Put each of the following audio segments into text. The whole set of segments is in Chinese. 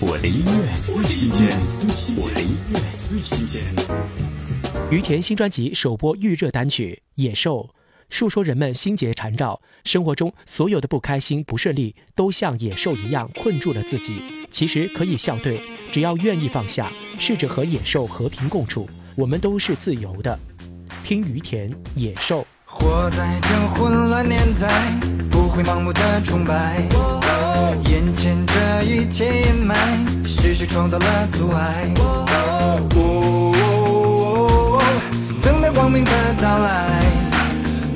我的音乐最新鲜，我的音乐最新鲜。于田新专辑首播预热单曲《野兽》，诉说人们心结缠绕，生活中所有的不开心、不顺利，都像野兽一样困住了自己。其实可以笑对，只要愿意放下，试着和野兽和平共处，我们都是自由的。听于田《野兽》。活在这混乱年代，不会盲目的崇拜。是谁创造了阻碍？等待光明的到来，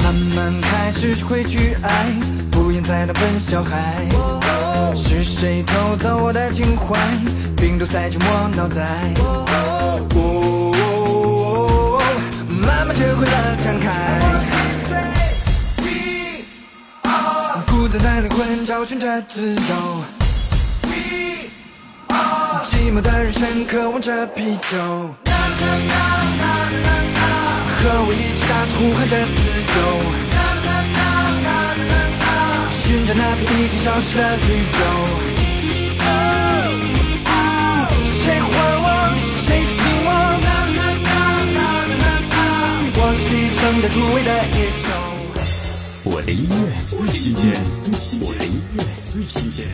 慢慢开始会去爱，不愿再当笨小孩。是谁偷走我的情怀？病毒塞进我脑袋。慢慢学会了看开。孤单的灵魂找寻着自由，寂寞的人生渴望着啤酒，和我一起大声呼喊着自由，寻找那片已经消失的宇宙。谁还我？谁亲我？我是一生的突围的野兽。我的音乐最新鲜，我的音乐最新鲜。